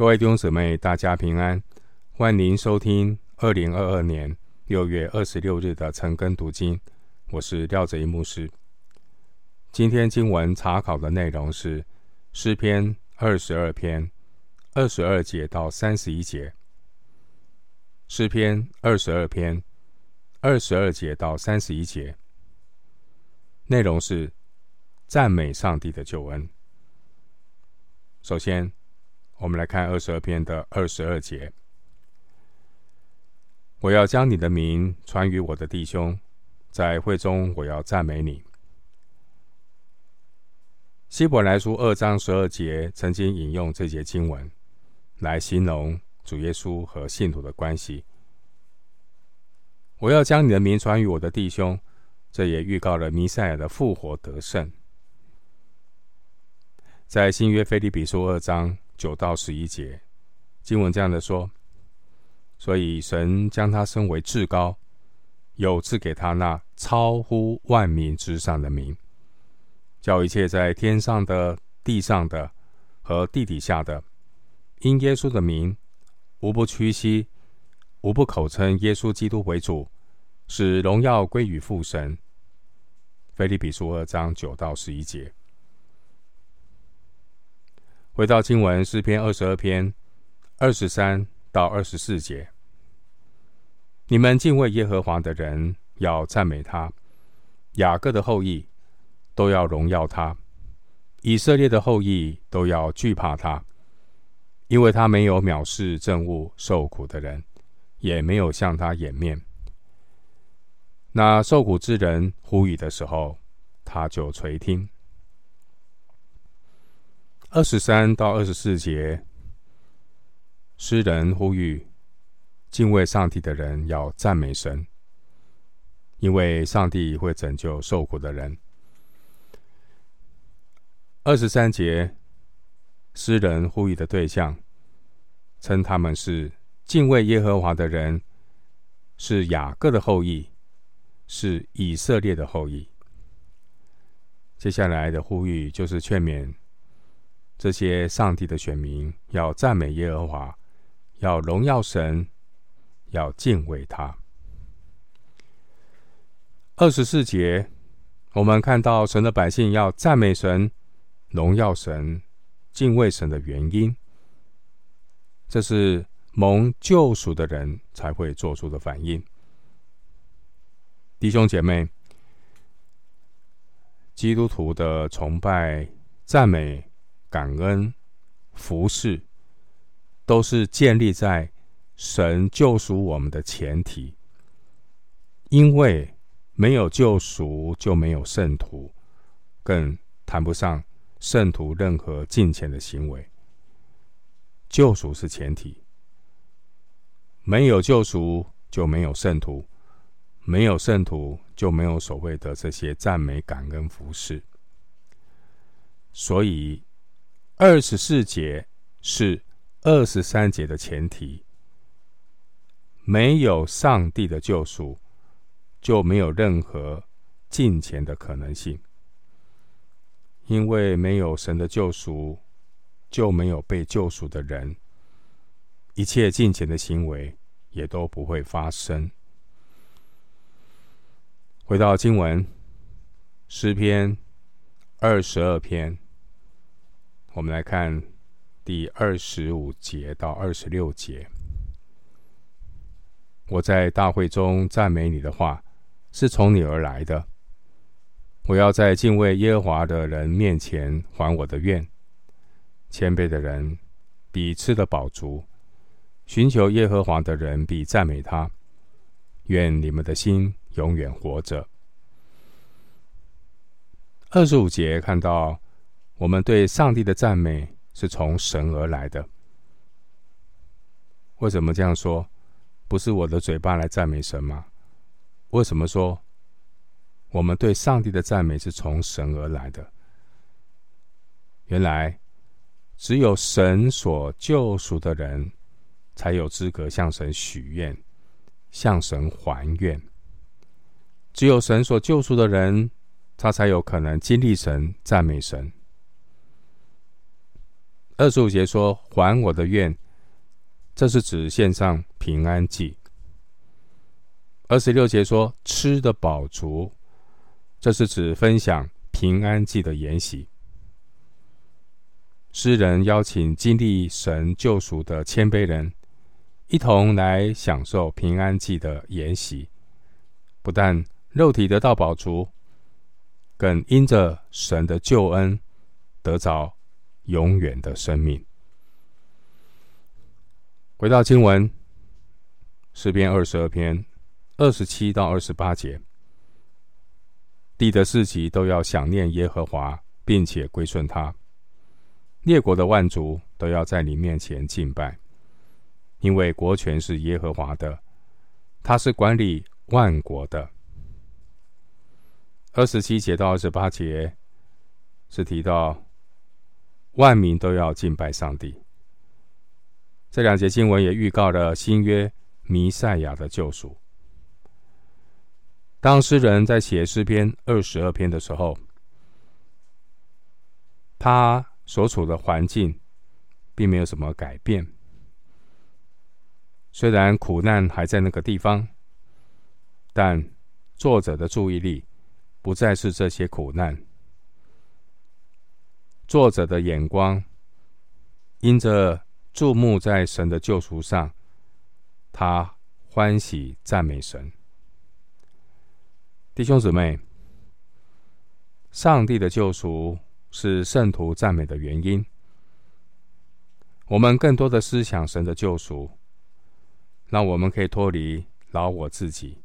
各位弟兄姊妹，大家平安！欢迎收听二零二二年六月二十六日的晨更读经。我是廖哲一牧师。今天经文查考的内容是诗篇二十二篇二十二节到三十一节。诗篇二十二篇二十二节到三十一节，内容是赞美上帝的救恩。首先，我们来看二十二篇的二十二节。我要将你的名传与我的弟兄，在会中我要赞美你。希伯来书二章十二节曾经引用这节经文，来形容主耶稣和信徒的关系。我要将你的名传与我的弟兄，这也预告了弥赛亚的复活得胜。在新约腓立比书二章。九到十一节经文这样的说：所以神将他升为至高，有赐给他那超乎万民之上的名，叫一切在天上的、地上的和地底下的，因耶稣的名，无不屈膝，无不口称耶稣基督为主，使荣耀归于父神。腓利比书二章九到十一节。回到经文诗篇二十二篇二十三到二十四节，你们敬畏耶和华的人要赞美他，雅各的后裔都要荣耀他，以色列的后裔都要惧怕他，因为他没有藐视政务受苦的人，也没有向他掩面。那受苦之人呼吁的时候，他就垂听。二十三到二十四节，诗人呼吁敬畏上帝的人要赞美神，因为上帝会拯救受苦的人。二十三节，诗人呼吁的对象称他们是敬畏耶和华的人，是雅各的后裔，是以色列的后裔。接下来的呼吁就是劝勉。这些上帝的选民要赞美耶和华，要荣耀神，要敬畏他。二十四节，我们看到神的百姓要赞美神、荣耀神、敬畏神的原因，这是蒙救赎的人才会做出的反应。弟兄姐妹，基督徒的崇拜、赞美。感恩、服侍，都是建立在神救赎我们的前提。因为没有救赎，就没有圣徒，更谈不上圣徒任何敬虔的行为。救赎是前提，没有救赎就没有圣徒，没有圣徒就没有所谓的这些赞美、感恩、服侍。所以。二十四节是二十三节的前提，没有上帝的救赎，就没有任何进前的可能性。因为没有神的救赎，就没有被救赎的人，一切进前的行为也都不会发生。回到经文，诗篇二十二篇。我们来看第二十五节到二十六节。我在大会中赞美你的话，是从你而来的。我要在敬畏耶和华的人面前还我的愿。谦卑的人必吃得饱足，寻求耶和华的人必赞美他。愿你们的心永远活着。二十五节看到。我们对上帝的赞美是从神而来的。为什么这样说？不是我的嘴巴来赞美神吗？为什么说我们对上帝的赞美是从神而来的？原来只有神所救赎的人，才有资格向神许愿，向神还愿。只有神所救赎的人，他才有可能经历神、赞美神。二十五节说：“还我的愿。”这是指献上平安祭。二十六节说：“吃的饱足。”这是指分享平安祭的筵席。诗人邀请经历神救赎的谦卑人，一同来享受平安祭的筵席。不但肉体得到饱足，更因着神的救恩，得着永远的生命。回到经文，诗篇二十二篇二十七到二十八节，地的四极都要想念耶和华，并且归顺他；列国的万族都要在你面前敬拜，因为国权是耶和华的，他是管理万国的。二十七节到二十八节是提到万民都要敬拜上帝。这两节经文也预告了新约弥赛亚的救赎。当诗人在写诗篇二十二篇的时候，他所处的环境并没有什么改变。虽然苦难还在那个地方，但作者的注意力不再是这些苦难。作者的眼光因着。注目在神的救赎上，他欢喜赞美神。弟兄姊妹，上帝的救赎是圣徒赞美的原因。我们更多的思想神的救赎，让我们可以脱离老我自己，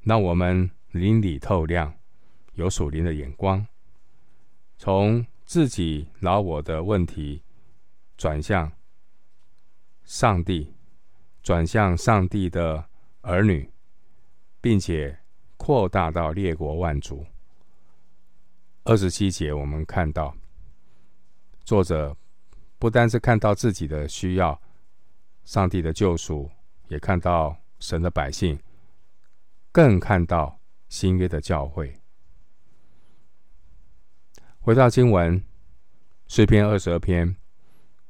让我们灵里透亮，有属灵的眼光，从自己老我的问题转向。上帝转向上帝的儿女，并且扩大到列国万族。二十七节，我们看到作者不单是看到自己的需要，上帝的救赎，也看到神的百姓，更看到新约的教会。回到经文，诗篇二十二篇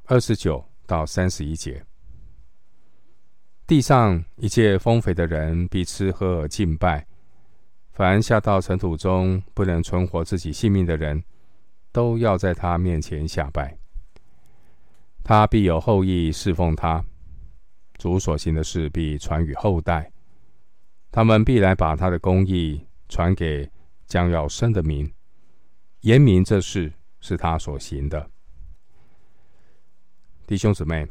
二十九到三十一节。地上一切丰肥的人必吃喝而敬拜，凡下到尘土中不能存活自己性命的人，都要在他面前下拜。他必有后裔侍奉他，主所行的事必传与后代。他们必来把他的公义传给将要生的民，言明这事是他所行的。弟兄姊妹。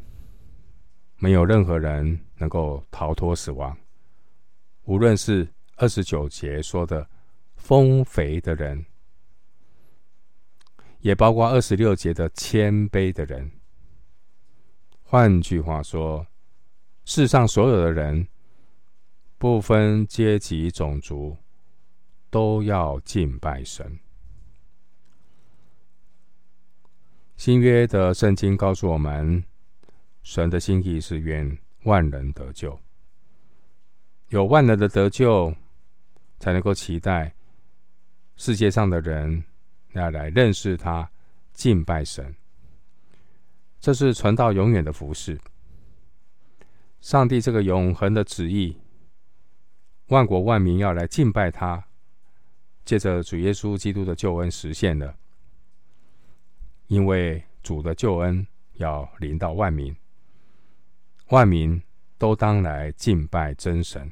没有任何人能够逃脱死亡，无论是二十九节说的丰肥的人，也包括二十六节的谦卑的人。换句话说，世上所有的人，不分阶级、种族，都要敬拜神。新约的圣经告诉我们。神的心意是愿万人得救，有万人的得救，才能够期待世界上的人要来认识他、敬拜神。这是传道永远的服事。上帝这个永恒的旨意，万国万民要来敬拜他，借着主耶稣基督的救恩实现了。因为主的救恩要临到万民。万民都当来敬拜真神。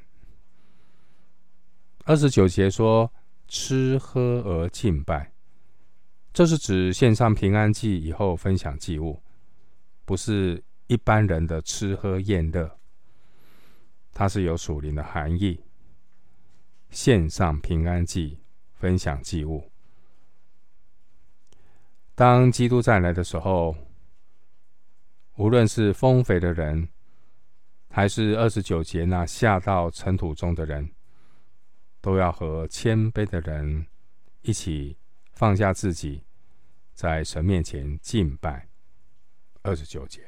二十九节说：“吃喝而敬拜”，这是指献上平安祭以后分享祭物，不是一般人的吃喝宴乐。它是有属灵的含义。献上平安祭，分享祭物。当基督再来的时候，无论是丰肥的人，还是二十九节那下到尘土中的人，都要和谦卑的人一起放下自己，在神面前敬拜。二十九节，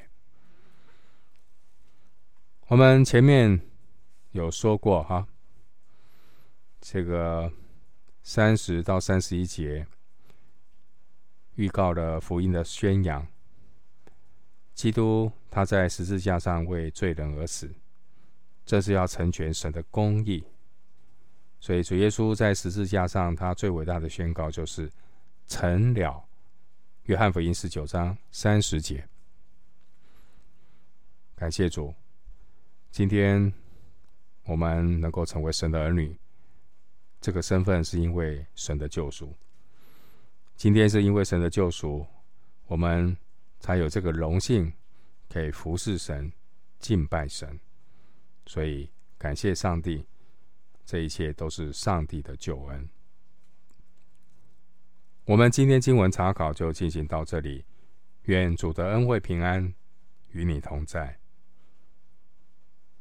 我们前面有说过哈，这个三十到三十一节预告了福音的宣扬，基督他在十字架上为罪人而死，这是要成全神的公义。所以主耶稣在十字架上，他最伟大的宣告就是成了。约翰福音十九章三十节。感谢主，今天我们能够成为神的儿女，这个身份是因为神的救赎。今天是因为神的救赎，我们才有这个荣幸，可以服侍神、敬拜神。所以感谢上帝，这一切都是上帝的救恩。我们今天经文查考就进行到这里，愿主的恩惠平安与你同在。